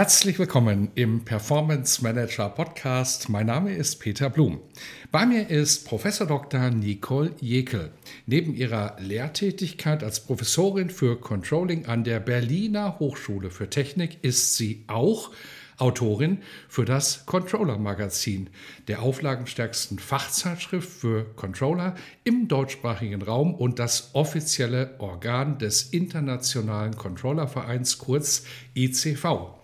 Herzlich willkommen im Performance Manager Podcast. Mein Name ist Peter Blum. Bei mir ist Professor Dr. Nicole Jekel. Neben ihrer Lehrtätigkeit als Professorin für Controlling an der Berliner Hochschule für Technik ist sie auch Autorin für das Controller Magazin, der auflagenstärksten Fachzeitschrift für Controller im deutschsprachigen Raum und das offizielle Organ des Internationalen Controllervereins kurz ICV.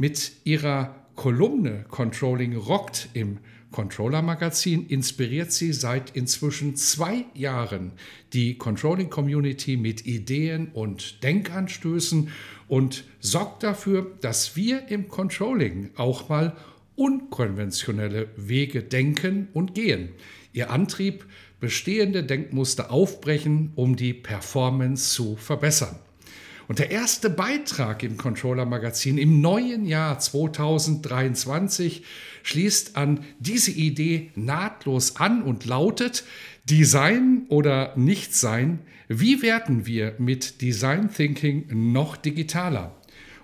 Mit ihrer Kolumne Controlling rockt im Controller Magazin inspiriert sie seit inzwischen zwei Jahren die Controlling Community mit Ideen und Denkanstößen und sorgt dafür, dass wir im Controlling auch mal unkonventionelle Wege denken und gehen. Ihr Antrieb, bestehende Denkmuster aufbrechen, um die Performance zu verbessern. Und der erste Beitrag im Controller Magazin im neuen Jahr 2023 schließt an diese Idee nahtlos an und lautet Design oder Nichtsein, wie werden wir mit Design Thinking noch digitaler?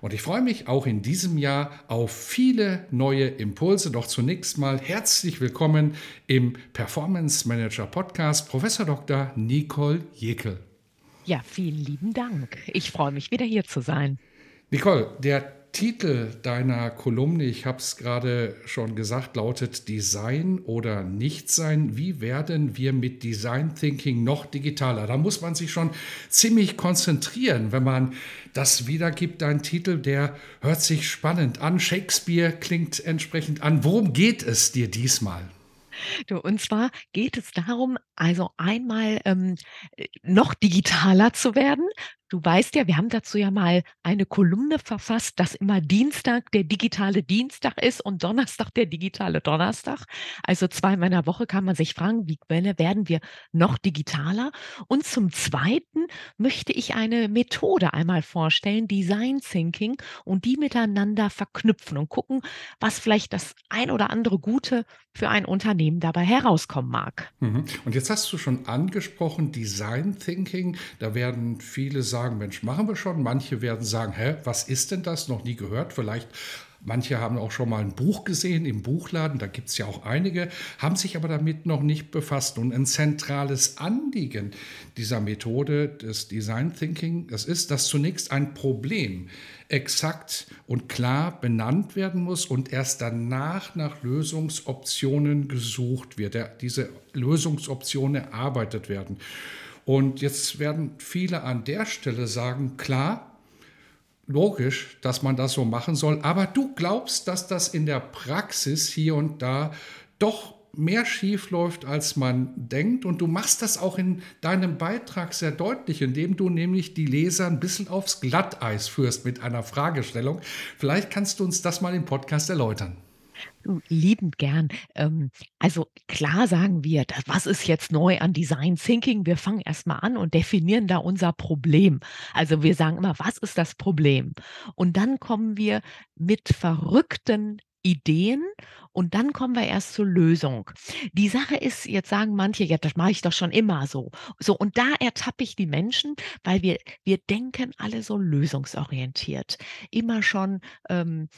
Und ich freue mich auch in diesem Jahr auf viele neue Impulse. Doch zunächst mal herzlich willkommen im Performance Manager Podcast, Professor Dr. Nicole Jekel. Ja, vielen lieben Dank. Ich freue mich, wieder hier zu sein. Nicole, der Titel deiner Kolumne, ich habe es gerade schon gesagt, lautet Design oder Nichtsein. Wie werden wir mit Design Thinking noch digitaler? Da muss man sich schon ziemlich konzentrieren, wenn man das wiedergibt. Ein Titel, der hört sich spannend an. Shakespeare klingt entsprechend an. Worum geht es dir diesmal? Du, und zwar geht es darum, also einmal ähm, äh, noch digitaler zu werden, Du weißt ja, wir haben dazu ja mal eine Kolumne verfasst, dass immer Dienstag der digitale Dienstag ist und Donnerstag der digitale Donnerstag. Also zweimal in der Woche kann man sich fragen, wie werden wir noch digitaler? Und zum Zweiten möchte ich eine Methode einmal vorstellen, Design Thinking, und die miteinander verknüpfen und gucken, was vielleicht das ein oder andere Gute für ein Unternehmen dabei herauskommen mag. Mhm. Und jetzt hast du schon angesprochen, Design Thinking, da werden viele sagen, sagen, Mensch, machen wir schon. Manche werden sagen, hä, was ist denn das? Noch nie gehört. Vielleicht Manche haben auch schon mal ein Buch gesehen im Buchladen, da gibt es ja auch einige, haben sich aber damit noch nicht befasst. Und ein zentrales Anliegen dieser Methode des Design Thinking, das ist, dass zunächst ein Problem exakt und klar benannt werden muss und erst danach nach Lösungsoptionen gesucht wird, diese Lösungsoptionen erarbeitet werden. Und jetzt werden viele an der Stelle sagen, klar, logisch, dass man das so machen soll, aber du glaubst, dass das in der Praxis hier und da doch mehr schief läuft, als man denkt. Und du machst das auch in deinem Beitrag sehr deutlich, indem du nämlich die Leser ein bisschen aufs Glatteis führst mit einer Fragestellung. Vielleicht kannst du uns das mal im Podcast erläutern. Liebend gern. Ähm, also klar sagen wir, was ist jetzt neu an Design Thinking? Wir fangen erstmal an und definieren da unser Problem. Also wir sagen immer, was ist das Problem? Und dann kommen wir mit verrückten Ideen und dann kommen wir erst zur Lösung. Die Sache ist, jetzt sagen manche, ja, das mache ich doch schon immer so. So, und da ertappe ich die Menschen, weil wir, wir denken alle so lösungsorientiert. Immer schon ähm,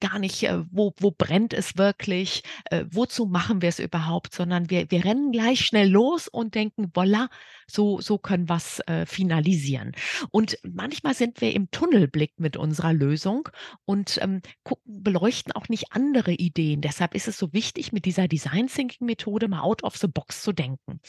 gar nicht, äh, wo, wo brennt es wirklich, äh, wozu machen wir es überhaupt, sondern wir, wir rennen gleich schnell los und denken, voila, so, so können wir es äh, finalisieren. Und manchmal sind wir im Tunnelblick mit unserer Lösung und ähm, gucken, beleuchten auch nicht andere Ideen. Das deshalb ist es so wichtig, mit dieser Design Thinking Methode mal out of the box zu denken.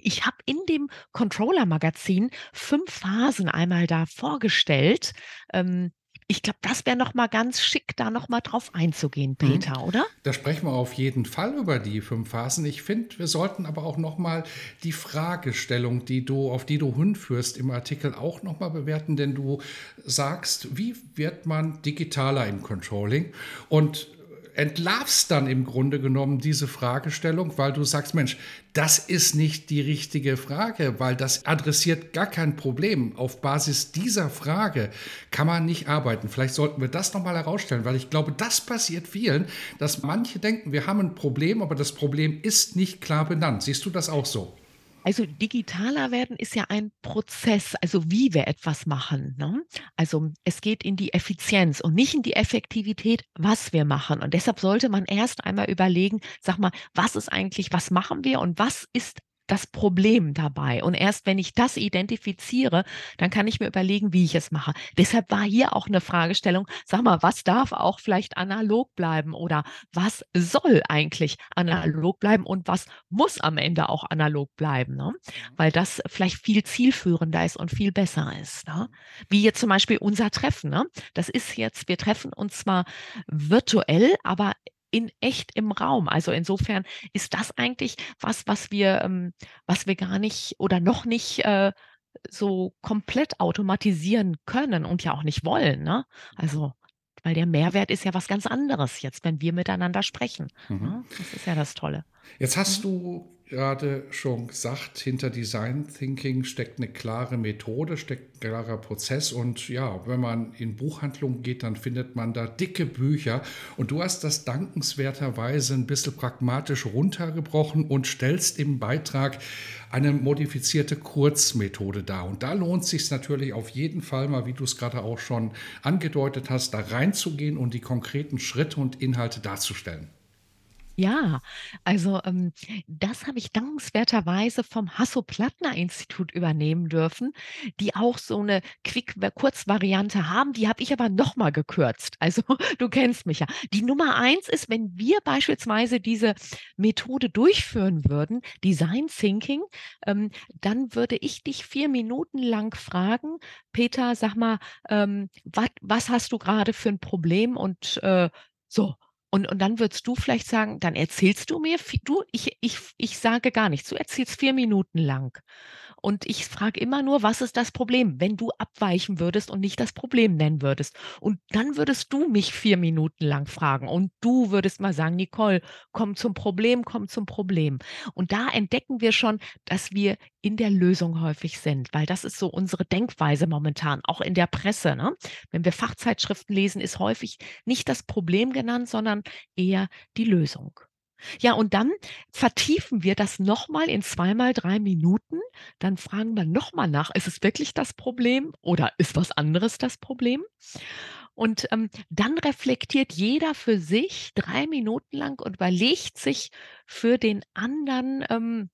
Ich habe in dem Controller Magazin fünf Phasen einmal da vorgestellt. Ähm, ich glaube, das wäre noch mal ganz schick, da noch mal drauf einzugehen, mhm. Peter, mhm. oder? Da sprechen wir auf jeden Fall über die fünf Phasen. Ich finde, wir sollten aber auch noch mal die Fragestellung, die du, auf die du hinführst im Artikel, auch noch mal bewerten, denn du sagst, wie wird man digitaler im Controlling? Und entlarvst dann im Grunde genommen diese Fragestellung, weil du sagst, Mensch, das ist nicht die richtige Frage, weil das adressiert gar kein Problem. Auf Basis dieser Frage kann man nicht arbeiten. Vielleicht sollten wir das nochmal herausstellen, weil ich glaube, das passiert vielen, dass manche denken, wir haben ein Problem, aber das Problem ist nicht klar benannt. Siehst du das auch so? Also digitaler werden ist ja ein Prozess, also wie wir etwas machen. Ne? Also es geht in die Effizienz und nicht in die Effektivität, was wir machen. Und deshalb sollte man erst einmal überlegen, sag mal, was ist eigentlich, was machen wir und was ist das Problem dabei. Und erst wenn ich das identifiziere, dann kann ich mir überlegen, wie ich es mache. Deshalb war hier auch eine Fragestellung, sag mal, was darf auch vielleicht analog bleiben oder was soll eigentlich analog bleiben und was muss am Ende auch analog bleiben, ne? weil das vielleicht viel zielführender ist und viel besser ist. Ne? Wie jetzt zum Beispiel unser Treffen. Ne? Das ist jetzt, wir treffen uns zwar virtuell, aber in echt im Raum. Also insofern ist das eigentlich was, was wir, ähm, was wir gar nicht oder noch nicht äh, so komplett automatisieren können und ja auch nicht wollen. Ne? Also weil der Mehrwert ist ja was ganz anderes jetzt, wenn wir miteinander sprechen. Mhm. Ne? Das ist ja das Tolle. Jetzt hast mhm. du gerade schon gesagt, hinter Design Thinking steckt eine klare Methode, steckt ein klarer Prozess. Und ja, wenn man in Buchhandlungen geht, dann findet man da dicke Bücher. Und du hast das dankenswerterweise ein bisschen pragmatisch runtergebrochen und stellst im Beitrag eine modifizierte Kurzmethode dar. Und da lohnt es sich natürlich auf jeden Fall mal, wie du es gerade auch schon angedeutet hast, da reinzugehen und die konkreten Schritte und Inhalte darzustellen. Ja, also ähm, das habe ich dankenswerterweise vom Hasso-Plattner-Institut übernehmen dürfen, die auch so eine Quick-Kurzvariante haben. Die habe ich aber nochmal gekürzt. Also du kennst mich ja. Die Nummer eins ist, wenn wir beispielsweise diese Methode durchführen würden, Design Thinking, ähm, dann würde ich dich vier Minuten lang fragen, Peter, sag mal, ähm, wat, was hast du gerade für ein Problem? Und äh, so, und, und dann würdest du vielleicht sagen, dann erzählst du mir, du, ich, ich, ich sage gar nichts, du erzählst vier Minuten lang. Und ich frage immer nur, was ist das Problem, wenn du abweichen würdest und nicht das Problem nennen würdest. Und dann würdest du mich vier Minuten lang fragen und du würdest mal sagen, Nicole, komm zum Problem, komm zum Problem. Und da entdecken wir schon, dass wir in der Lösung häufig sind, weil das ist so unsere Denkweise momentan, auch in der Presse. Ne? Wenn wir Fachzeitschriften lesen, ist häufig nicht das Problem genannt, sondern eher die Lösung. Ja, und dann vertiefen wir das nochmal in zweimal drei Minuten. Dann fragen wir nochmal nach, ist es wirklich das Problem oder ist was anderes das Problem? Und ähm, dann reflektiert jeder für sich drei Minuten lang und überlegt sich für den anderen, ähm,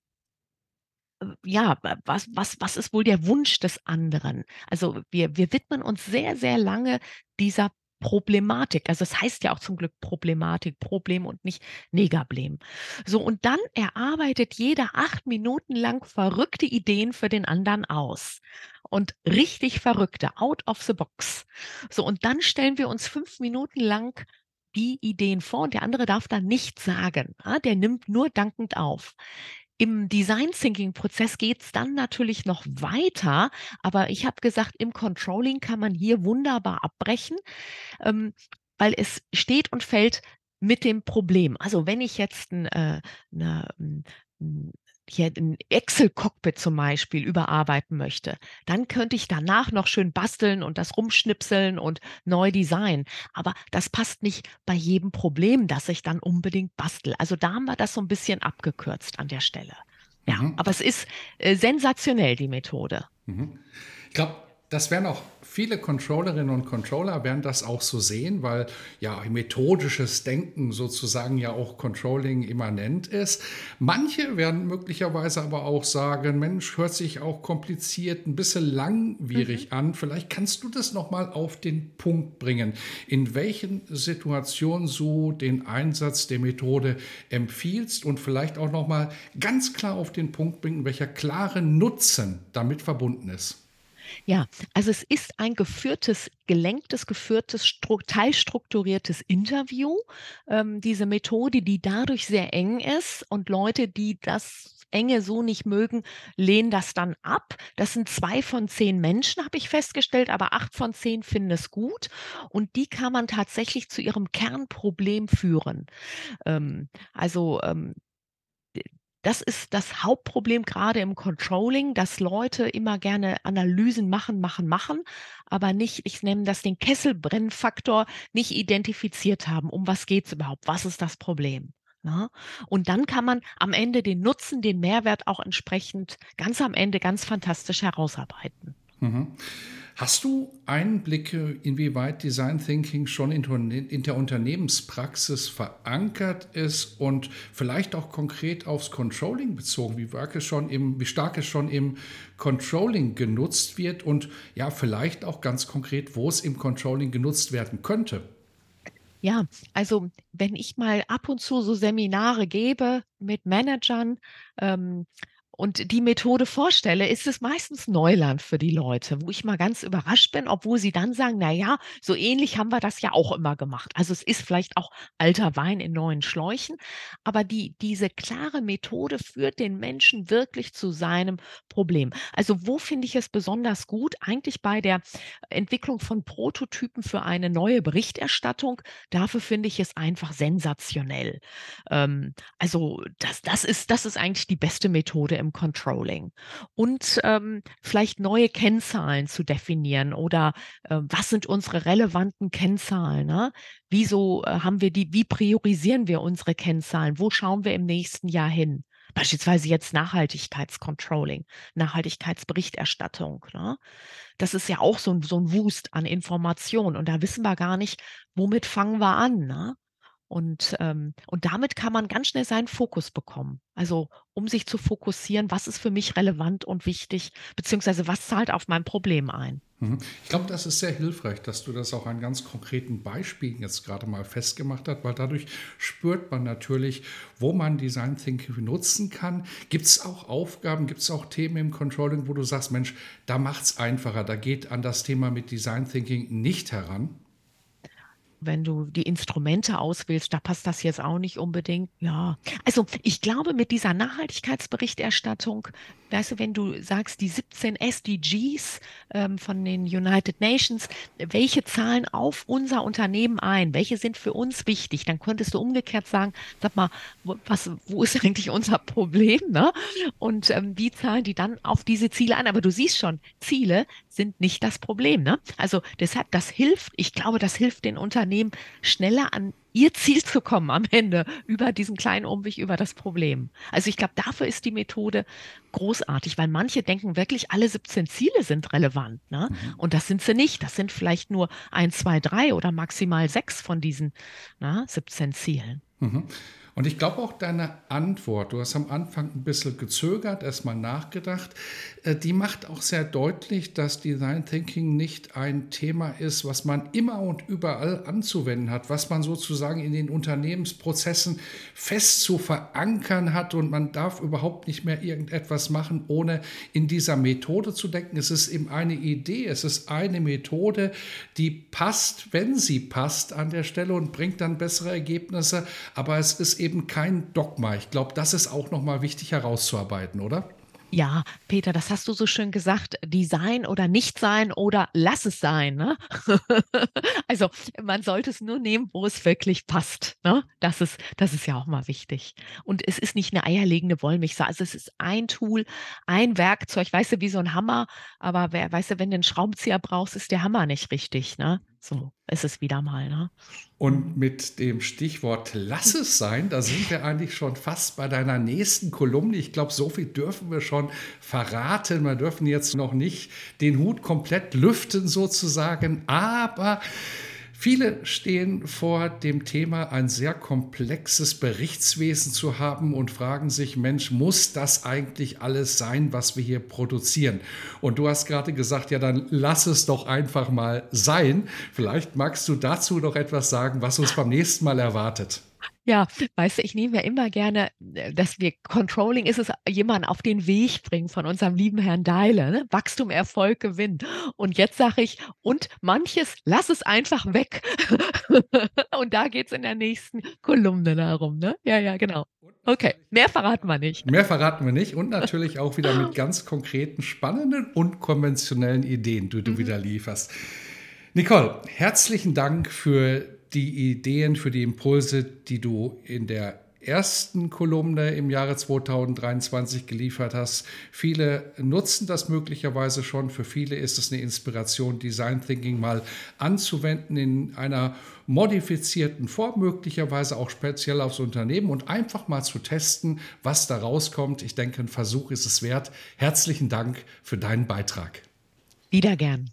äh, ja, was, was, was ist wohl der Wunsch des anderen? Also wir, wir widmen uns sehr, sehr lange dieser Problematik. Also es heißt ja auch zum Glück Problematik, Problem und nicht Negablem. So, und dann erarbeitet jeder acht Minuten lang verrückte Ideen für den anderen aus. Und richtig verrückte, out of the box. So, und dann stellen wir uns fünf Minuten lang die Ideen vor und der andere darf da nichts sagen. Der nimmt nur dankend auf. Im Design Thinking Prozess geht es dann natürlich noch weiter, aber ich habe gesagt, im Controlling kann man hier wunderbar abbrechen, ähm, weil es steht und fällt mit dem Problem. Also wenn ich jetzt ein, äh, eine, ein, hier ein Excel-Cockpit zum Beispiel überarbeiten möchte, dann könnte ich danach noch schön basteln und das rumschnipseln und neu designen. Aber das passt nicht bei jedem Problem, das ich dann unbedingt bastel. Also da haben wir das so ein bisschen abgekürzt an der Stelle. Ja, mhm. aber es ist äh, sensationell, die Methode. Mhm. Ich glaube, das werden auch viele Controllerinnen und Controller werden das auch so sehen, weil ja methodisches Denken sozusagen ja auch Controlling immanent ist. Manche werden möglicherweise aber auch sagen, Mensch, hört sich auch kompliziert, ein bisschen langwierig mhm. an. Vielleicht kannst du das noch mal auf den Punkt bringen, in welchen Situationen du den Einsatz der Methode empfiehlst und vielleicht auch noch mal ganz klar auf den Punkt bringen, welcher klare Nutzen damit verbunden ist. Ja, also es ist ein geführtes, gelenktes, geführtes, teilstrukturiertes Interview. Ähm, diese Methode, die dadurch sehr eng ist und Leute, die das Enge so nicht mögen, lehnen das dann ab. Das sind zwei von zehn Menschen, habe ich festgestellt, aber acht von zehn finden es gut. Und die kann man tatsächlich zu ihrem Kernproblem führen. Ähm, also ähm, das ist das Hauptproblem gerade im Controlling, dass Leute immer gerne Analysen machen, machen, machen, aber nicht, ich nenne das den Kesselbrennfaktor, nicht identifiziert haben. Um was geht es überhaupt? Was ist das Problem? Ja, ne? und dann kann man am Ende den Nutzen, den Mehrwert auch entsprechend ganz am Ende ganz fantastisch herausarbeiten. Mhm. Hast du Einblicke, inwieweit Design Thinking schon in der Unternehmenspraxis verankert ist und vielleicht auch konkret aufs Controlling bezogen, wie, es schon im, wie stark es schon im Controlling genutzt wird und ja, vielleicht auch ganz konkret, wo es im Controlling genutzt werden könnte? Ja, also wenn ich mal ab und zu so Seminare gebe mit Managern, ähm, und die Methode vorstelle, ist es meistens Neuland für die Leute, wo ich mal ganz überrascht bin, obwohl sie dann sagen, na ja, so ähnlich haben wir das ja auch immer gemacht. Also es ist vielleicht auch alter Wein in neuen Schläuchen, aber die, diese klare Methode führt den Menschen wirklich zu seinem Problem. Also wo finde ich es besonders gut? Eigentlich bei der Entwicklung von Prototypen für eine neue Berichterstattung. Dafür finde ich es einfach sensationell. Ähm, also das, das, ist, das ist eigentlich die beste Methode im Controlling. Und ähm, vielleicht neue Kennzahlen zu definieren oder äh, was sind unsere relevanten Kennzahlen? Ne? Wieso äh, haben wir die, wie priorisieren wir unsere Kennzahlen? Wo schauen wir im nächsten Jahr hin? Beispielsweise jetzt Nachhaltigkeitscontrolling, Nachhaltigkeitsberichterstattung. Ne? Das ist ja auch so ein, so ein Wust an Informationen und da wissen wir gar nicht, womit fangen wir an. Ne? Und, ähm, und damit kann man ganz schnell seinen Fokus bekommen. Also um sich zu fokussieren, was ist für mich relevant und wichtig, beziehungsweise was zahlt auf mein Problem ein. Mhm. Ich glaube, das ist sehr hilfreich, dass du das auch an ganz konkreten Beispielen jetzt gerade mal festgemacht hast, weil dadurch spürt man natürlich, wo man Design Thinking nutzen kann. Gibt es auch Aufgaben, gibt es auch Themen im Controlling, wo du sagst, Mensch, da macht es einfacher, da geht an das Thema mit Design Thinking nicht heran? Wenn du die Instrumente auswählst, da passt das jetzt auch nicht unbedingt. Ja, also ich glaube, mit dieser Nachhaltigkeitsberichterstattung, weißt du, wenn du sagst, die 17 SDGs ähm, von den United Nations, welche zahlen auf unser Unternehmen ein? Welche sind für uns wichtig? Dann könntest du umgekehrt sagen, sag mal, was, wo ist eigentlich unser Problem? Ne? Und ähm, wie zahlen die dann auf diese Ziele ein? Aber du siehst schon, Ziele sind nicht das Problem. Ne? Also deshalb, das hilft, ich glaube, das hilft den Unternehmen schneller an ihr Ziel zu kommen am Ende über diesen kleinen Umweg über das Problem. Also ich glaube, dafür ist die Methode großartig, weil manche denken wirklich, alle 17 Ziele sind relevant. Ne? Mhm. Und das sind sie nicht. Das sind vielleicht nur ein, zwei, drei oder maximal sechs von diesen na, 17 Zielen. Mhm. Und ich glaube auch deine Antwort, du hast am Anfang ein bisschen gezögert, erstmal nachgedacht, äh, die macht auch sehr deutlich, dass Design Thinking nicht ein Thema ist, was man immer und überall anzuwenden hat, was man sozusagen in den Unternehmensprozessen fest zu verankern hat und man darf überhaupt nicht mehr irgendetwas machen, ohne in dieser Methode zu denken. Es ist eben eine Idee, es ist eine Methode, die passt, wenn sie passt an der Stelle und bringt dann bessere Ergebnisse, aber es ist eben eben kein Dogma. Ich glaube, das ist auch nochmal wichtig herauszuarbeiten, oder? Ja, Peter, das hast du so schön gesagt. Design oder nicht sein oder lass es sein. Ne? also man sollte es nur nehmen, wo es wirklich passt. Ne? Das, ist, das ist ja auch mal wichtig. Und es ist nicht eine eierlegende Wollmilchsau. Also es ist ein Tool, ein Werkzeug, weißt du, wie so ein Hammer. Aber wer, weißt du, wenn du einen Schraubenzieher brauchst, ist der Hammer nicht richtig. Ne? So ist es wieder mal. Ne? Und mit dem Stichwort Lass es sein, da sind wir eigentlich schon fast bei deiner nächsten Kolumne. Ich glaube, so viel dürfen wir schon verraten. Wir dürfen jetzt noch nicht den Hut komplett lüften sozusagen, aber Viele stehen vor dem Thema, ein sehr komplexes Berichtswesen zu haben und fragen sich, Mensch, muss das eigentlich alles sein, was wir hier produzieren? Und du hast gerade gesagt, ja, dann lass es doch einfach mal sein. Vielleicht magst du dazu noch etwas sagen, was uns beim nächsten Mal erwartet. Ja, weißt du, ich nehme ja immer gerne, äh, dass wir Controlling ist es, jemanden auf den Weg bringen von unserem lieben Herrn Deile, ne? Wachstum, Erfolg, Gewinn. Und jetzt sage ich, und manches, lass es einfach weg. und da geht es in der nächsten Kolumne darum, ne? Ja, ja, genau. Okay, mehr verraten wir nicht. Mehr verraten wir nicht und natürlich auch wieder mit ganz konkreten, spannenden und konventionellen Ideen, die du mhm. wieder lieferst. Nicole, herzlichen Dank für die Ideen, für die Impulse, die du in der ersten Kolumne im Jahre 2023 geliefert hast. Viele nutzen das möglicherweise schon. Für viele ist es eine Inspiration, Design Thinking mal anzuwenden in einer modifizierten Form, möglicherweise auch speziell aufs Unternehmen und einfach mal zu testen, was da rauskommt. Ich denke, ein Versuch ist es wert. Herzlichen Dank für deinen Beitrag. Wieder gern.